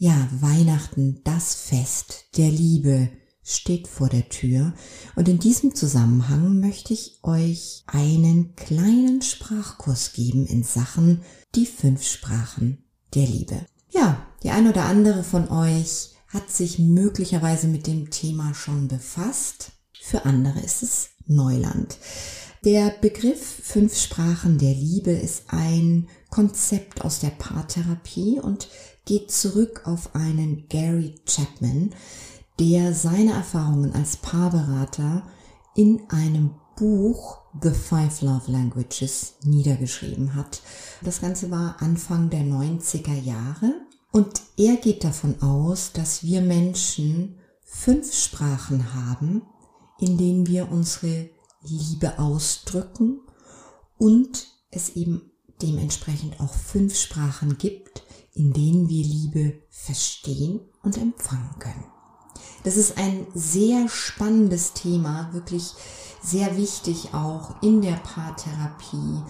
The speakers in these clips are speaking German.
Ja, Weihnachten, das Fest der Liebe steht vor der Tür und in diesem Zusammenhang möchte ich euch einen kleinen Sprachkurs geben in Sachen die fünf Sprachen der Liebe. Ja, die ein oder andere von euch hat sich möglicherweise mit dem Thema schon befasst. Für andere ist es Neuland. Der Begriff fünf Sprachen der Liebe ist ein Konzept aus der Paartherapie und geht zurück auf einen Gary Chapman, der seine Erfahrungen als Paarberater in einem Buch The Five Love Languages niedergeschrieben hat. Das Ganze war Anfang der 90er Jahre und er geht davon aus, dass wir Menschen fünf Sprachen haben, in denen wir unsere Liebe ausdrücken und es eben dementsprechend auch fünf Sprachen gibt, in denen wir Liebe verstehen und empfangen können. Das ist ein sehr spannendes Thema, wirklich sehr wichtig auch in der Paartherapie,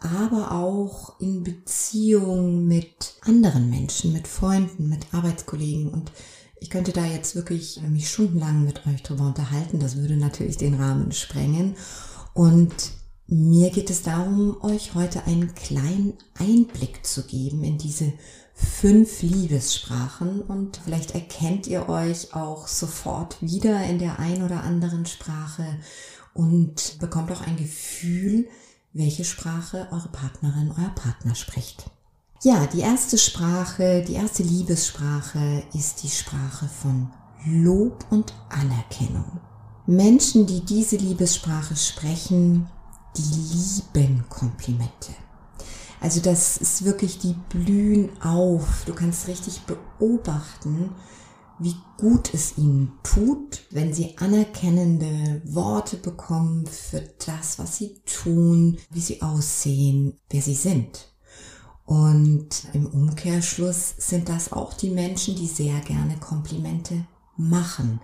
aber auch in Beziehung mit anderen Menschen, mit Freunden, mit Arbeitskollegen und ich könnte da jetzt wirklich mich stundenlang mit euch drüber unterhalten. Das würde natürlich den Rahmen sprengen. Und mir geht es darum, euch heute einen kleinen Einblick zu geben in diese fünf Liebessprachen und vielleicht erkennt ihr euch auch sofort wieder in der ein oder anderen Sprache und bekommt auch ein Gefühl, welche Sprache eure Partnerin, euer Partner spricht. Ja, die erste Sprache, die erste Liebessprache ist die Sprache von Lob und Anerkennung. Menschen, die diese Liebessprache sprechen, die lieben Komplimente. Also das ist wirklich, die blühen auf. Du kannst richtig beobachten, wie gut es ihnen tut, wenn sie anerkennende Worte bekommen für das, was sie tun, wie sie aussehen, wer sie sind. Und im Umkehrschluss sind das auch die Menschen, die sehr gerne Komplimente machen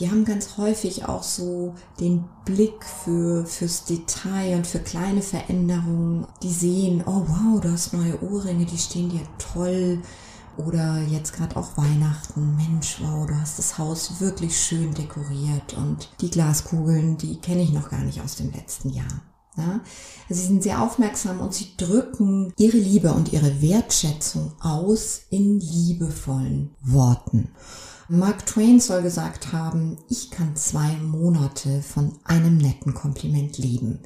die haben ganz häufig auch so den Blick für, fürs Detail und für kleine Veränderungen. Die sehen, oh wow, du hast neue Ohrringe, die stehen dir toll. Oder jetzt gerade auch Weihnachten, Mensch, wow, du hast das Haus wirklich schön dekoriert und die Glaskugeln, die kenne ich noch gar nicht aus dem letzten Jahr. Ja? Sie sind sehr aufmerksam und sie drücken ihre Liebe und ihre Wertschätzung aus in liebevollen Worten. Mark Twain soll gesagt haben, ich kann zwei Monate von einem netten Kompliment leben.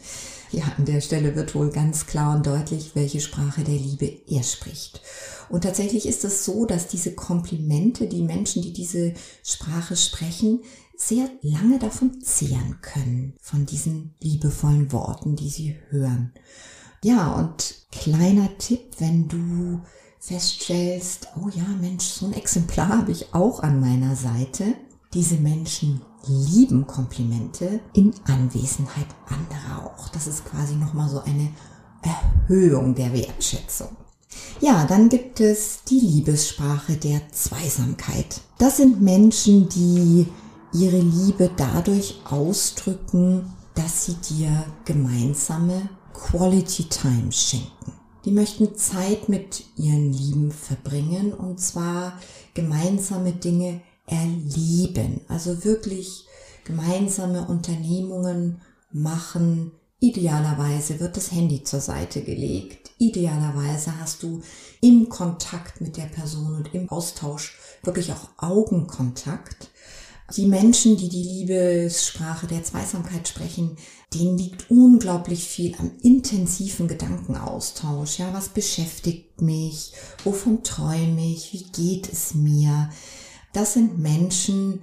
Ja, an der Stelle wird wohl ganz klar und deutlich, welche Sprache der Liebe er spricht. Und tatsächlich ist es so, dass diese Komplimente, die Menschen, die diese Sprache sprechen, sehr lange davon zehren können, von diesen liebevollen Worten, die sie hören. Ja, und kleiner Tipp, wenn du feststellst, oh ja, Mensch, so ein Exemplar habe ich auch an meiner Seite. Diese Menschen lieben Komplimente in Anwesenheit anderer auch. Das ist quasi nochmal so eine Erhöhung der Wertschätzung. Ja, dann gibt es die Liebessprache der Zweisamkeit. Das sind Menschen, die ihre Liebe dadurch ausdrücken, dass sie dir gemeinsame Quality Time schenken. Die möchten Zeit mit ihren Lieben verbringen und zwar gemeinsame Dinge erleben. Also wirklich gemeinsame Unternehmungen machen. Idealerweise wird das Handy zur Seite gelegt. Idealerweise hast du im Kontakt mit der Person und im Austausch wirklich auch Augenkontakt. Die Menschen, die die Liebessprache der Zweisamkeit sprechen, denen liegt unglaublich viel am intensiven Gedankenaustausch. Ja, was beschäftigt mich? Wovon träume ich? Wie geht es mir? Das sind Menschen,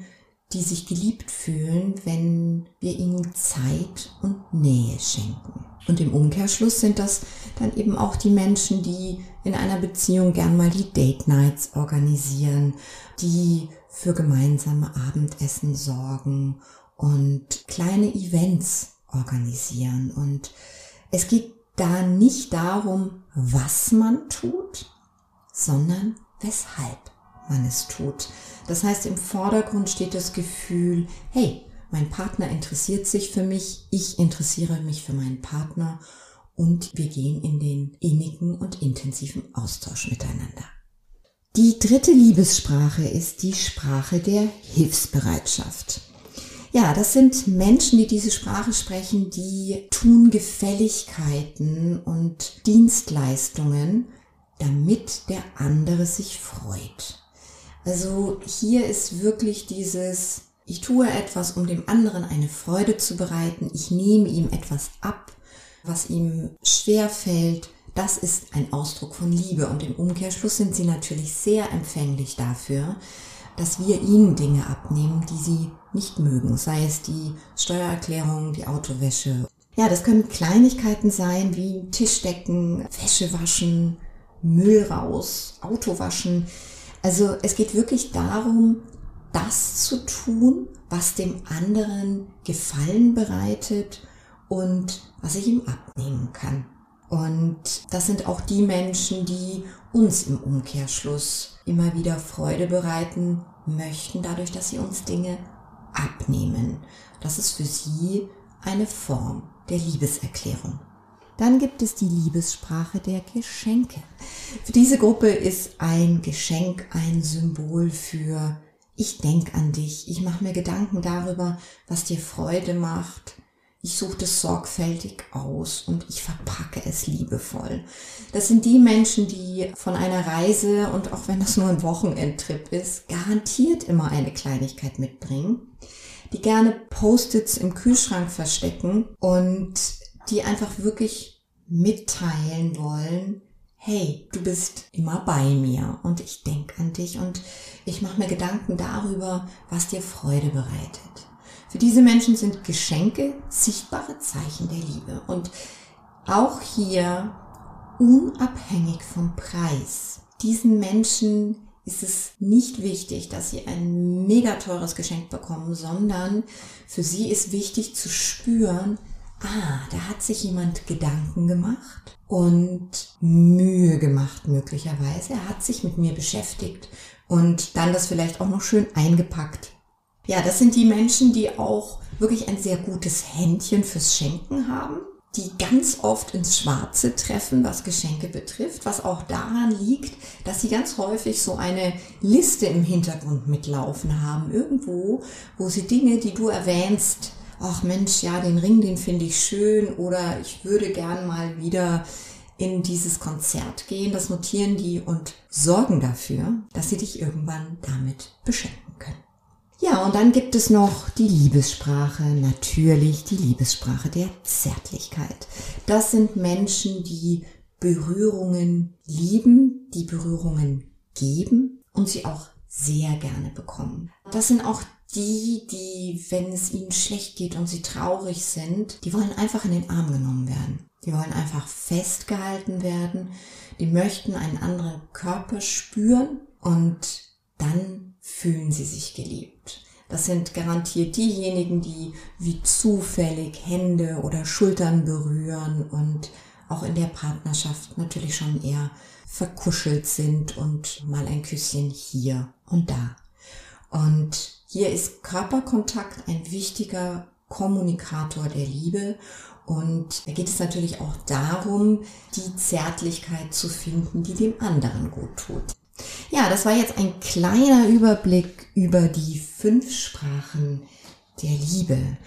die sich geliebt fühlen, wenn wir ihnen Zeit und Nähe schenken. Und im Umkehrschluss sind das dann eben auch die Menschen, die in einer Beziehung gern mal die Date Nights organisieren, die für gemeinsame Abendessen sorgen und kleine Events organisieren. Und es geht da nicht darum, was man tut, sondern weshalb man es tut. Das heißt, im Vordergrund steht das Gefühl, hey, mein Partner interessiert sich für mich, ich interessiere mich für meinen Partner und wir gehen in den innigen und intensiven Austausch miteinander. Die dritte Liebessprache ist die Sprache der Hilfsbereitschaft. Ja, das sind Menschen, die diese Sprache sprechen, die tun Gefälligkeiten und Dienstleistungen, damit der andere sich freut. Also hier ist wirklich dieses, ich tue etwas, um dem anderen eine Freude zu bereiten, ich nehme ihm etwas ab, was ihm schwer fällt, das ist ein Ausdruck von Liebe und im Umkehrschluss sind sie natürlich sehr empfänglich dafür, dass wir ihnen Dinge abnehmen, die sie nicht mögen, sei es die Steuererklärung, die Autowäsche. Ja, das können Kleinigkeiten sein wie Tischdecken, Wäsche waschen, Müll raus, Auto waschen. Also es geht wirklich darum, das zu tun, was dem anderen Gefallen bereitet und was ich ihm abnehmen kann. Und das sind auch die Menschen, die uns im Umkehrschluss immer wieder Freude bereiten möchten, dadurch, dass sie uns Dinge abnehmen. Das ist für sie eine Form der Liebeserklärung. Dann gibt es die Liebessprache der Geschenke. Für diese Gruppe ist ein Geschenk ein Symbol für ich denke an dich, ich mache mir Gedanken darüber, was dir Freude macht, ich suche das sorgfältig aus und ich verpacke es liebevoll. Das sind die Menschen, die von einer Reise und auch wenn das nur ein Wochenendtrip ist, garantiert immer eine Kleinigkeit mitbringen, die gerne Post-its im Kühlschrank verstecken und die einfach wirklich mitteilen wollen, hey, du bist immer bei mir und ich denke an dich und ich mache mir Gedanken darüber, was dir Freude bereitet. Für diese Menschen sind Geschenke sichtbare Zeichen der Liebe und auch hier unabhängig vom Preis. Diesen Menschen ist es nicht wichtig, dass sie ein mega teures Geschenk bekommen, sondern für sie ist wichtig zu spüren, ah, da hat sich jemand Gedanken gemacht und Mühe gemacht möglicherweise. Er hat sich mit mir beschäftigt und dann das vielleicht auch noch schön eingepackt ja, das sind die Menschen, die auch wirklich ein sehr gutes Händchen fürs Schenken haben, die ganz oft ins Schwarze treffen, was Geschenke betrifft, was auch daran liegt, dass sie ganz häufig so eine Liste im Hintergrund mitlaufen haben, irgendwo, wo sie Dinge, die du erwähnst, ach Mensch, ja, den Ring, den finde ich schön oder ich würde gern mal wieder in dieses Konzert gehen, das notieren die und sorgen dafür, dass sie dich irgendwann damit beschenken können. Ja, und dann gibt es noch die Liebessprache, natürlich die Liebessprache der Zärtlichkeit. Das sind Menschen, die Berührungen lieben, die Berührungen geben und sie auch sehr gerne bekommen. Das sind auch die, die, wenn es ihnen schlecht geht und sie traurig sind, die wollen einfach in den Arm genommen werden. Die wollen einfach festgehalten werden. Die möchten einen anderen Körper spüren und dann fühlen sie sich geliebt. Das sind garantiert diejenigen, die wie zufällig Hände oder Schultern berühren und auch in der Partnerschaft natürlich schon eher verkuschelt sind und mal ein Küsschen hier und da. Und hier ist Körperkontakt ein wichtiger Kommunikator der Liebe und da geht es natürlich auch darum, die Zärtlichkeit zu finden, die dem anderen gut tut. Ja, das war jetzt ein kleiner Überblick über die fünf Sprachen der Liebe.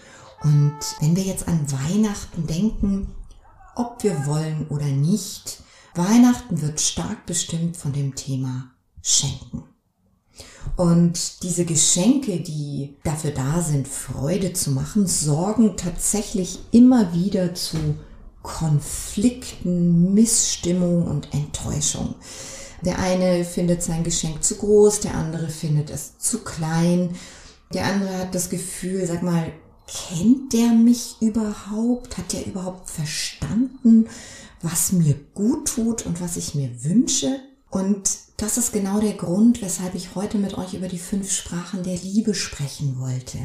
Und wenn wir jetzt an Weihnachten denken, ob wir wollen oder nicht, Weihnachten wird stark bestimmt von dem Thema Schenken. Und diese Geschenke, die dafür da sind, Freude zu machen, sorgen tatsächlich immer wieder zu Konflikten, Missstimmung und Enttäuschung. Der eine findet sein Geschenk zu groß, der andere findet es zu klein. Der andere hat das Gefühl, sag mal, kennt der mich überhaupt? Hat der überhaupt verstanden, was mir gut tut und was ich mir wünsche? Und das ist genau der Grund, weshalb ich heute mit euch über die fünf Sprachen der Liebe sprechen wollte.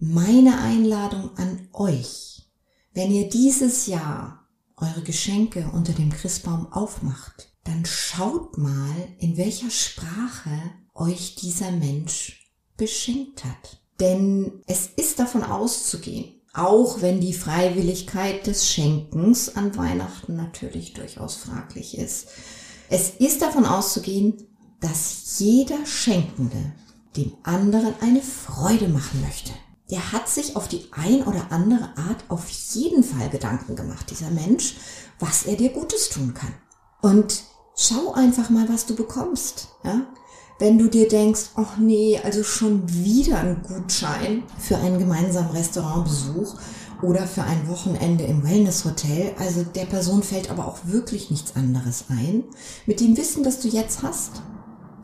Meine Einladung an euch, wenn ihr dieses Jahr eure Geschenke unter dem Christbaum aufmacht, dann schaut mal, in welcher Sprache euch dieser Mensch beschenkt hat. Denn es ist davon auszugehen, auch wenn die Freiwilligkeit des Schenkens an Weihnachten natürlich durchaus fraglich ist. Es ist davon auszugehen, dass jeder Schenkende dem anderen eine Freude machen möchte. Der hat sich auf die ein oder andere Art auf jeden Fall Gedanken gemacht, dieser Mensch, was er dir Gutes tun kann. Und schau einfach mal, was du bekommst. Ja? wenn du dir denkst, ach nee, also schon wieder ein Gutschein für einen gemeinsamen Restaurantbesuch oder für ein Wochenende im Wellnesshotel, also der Person fällt aber auch wirklich nichts anderes ein, mit dem Wissen, das du jetzt hast.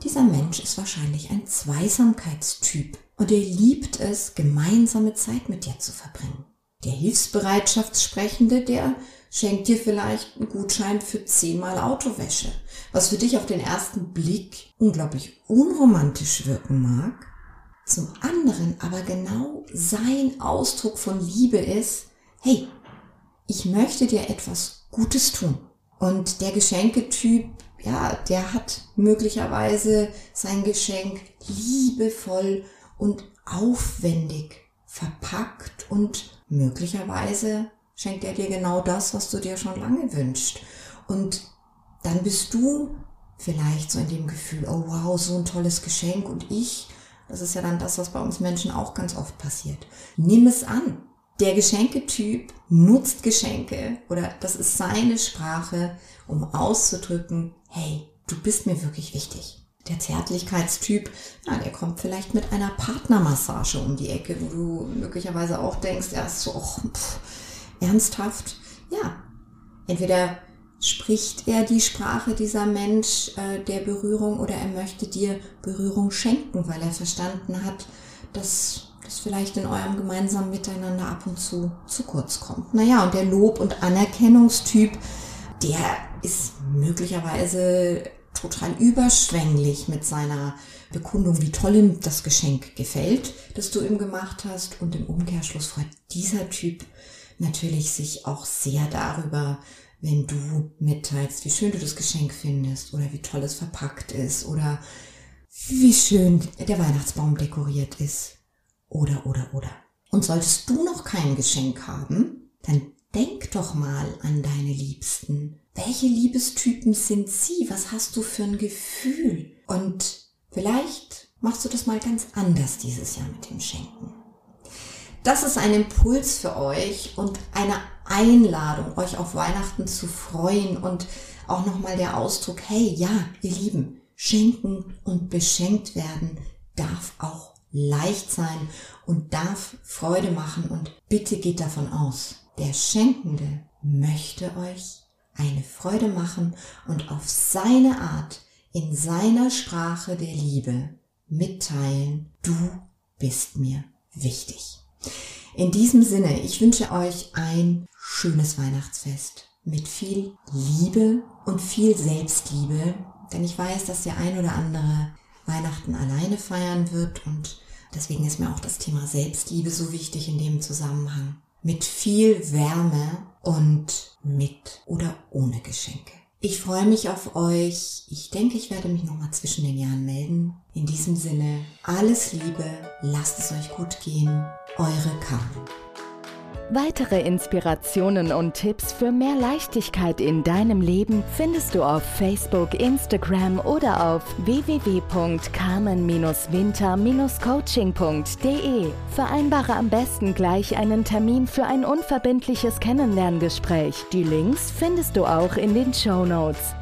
Dieser Mensch ist wahrscheinlich ein Zweisamkeitstyp und er liebt es, gemeinsame Zeit mit dir zu verbringen. Der Hilfsbereitschaftssprechende, der schenkt dir vielleicht einen Gutschein für zehnmal Autowäsche, was für dich auf den ersten Blick unglaublich unromantisch wirken mag, zum anderen aber genau sein Ausdruck von Liebe ist, hey, ich möchte dir etwas Gutes tun. Und der Geschenketyp, ja, der hat möglicherweise sein Geschenk liebevoll und aufwendig verpackt und möglicherweise schenkt er dir genau das, was du dir schon lange wünschst. Und dann bist du vielleicht so in dem Gefühl, oh wow, so ein tolles Geschenk und ich, das ist ja dann das, was bei uns Menschen auch ganz oft passiert. Nimm es an. Der Geschenketyp nutzt Geschenke oder das ist seine Sprache, um auszudrücken, hey, du bist mir wirklich wichtig. Der Zärtlichkeitstyp, ja, der kommt vielleicht mit einer Partnermassage um die Ecke, wo du möglicherweise auch denkst, er ist so, oh, pff, ernsthaft, ja, entweder spricht er die Sprache dieser Mensch äh, der Berührung oder er möchte dir Berührung schenken, weil er verstanden hat, dass das vielleicht in eurem gemeinsamen Miteinander ab und zu zu kurz kommt. Naja, und der Lob- und Anerkennungstyp, der ist möglicherweise total überschwänglich mit seiner Bekundung, wie toll ihm das Geschenk gefällt, das du ihm gemacht hast. Und im Umkehrschluss freut dieser Typ natürlich sich auch sehr darüber, wenn du mitteilst, wie schön du das Geschenk findest oder wie toll es verpackt ist oder wie schön der Weihnachtsbaum dekoriert ist oder oder oder. Und solltest du noch kein Geschenk haben, dann denk doch mal an deine Liebsten. Welche Liebestypen sind sie? Was hast du für ein Gefühl? Und vielleicht machst du das mal ganz anders dieses Jahr mit dem Schenken. Das ist ein Impuls für euch und eine Einladung, euch auf Weihnachten zu freuen und auch nochmal der Ausdruck, hey, ja, ihr Lieben, schenken und beschenkt werden darf auch leicht sein und darf Freude machen und bitte geht davon aus, der Schenkende möchte euch eine Freude machen und auf seine Art, in seiner Sprache der Liebe mitteilen, du bist mir wichtig. In diesem Sinne, ich wünsche euch ein schönes Weihnachtsfest mit viel Liebe und viel Selbstliebe, denn ich weiß, dass der ein oder andere Weihnachten alleine feiern wird und deswegen ist mir auch das Thema Selbstliebe so wichtig in dem Zusammenhang. Mit viel Wärme und mit oder ohne Geschenke. Ich freue mich auf euch. Ich denke, ich werde mich nochmal zwischen den Jahren melden. In diesem Sinne, alles Liebe, lasst es euch gut gehen. Eure Carmen. Weitere Inspirationen und Tipps für mehr Leichtigkeit in deinem Leben findest du auf Facebook, Instagram oder auf www.carmen-winter-coaching.de. Vereinbare am besten gleich einen Termin für ein unverbindliches Kennenlerngespräch. Die Links findest du auch in den Show Notes.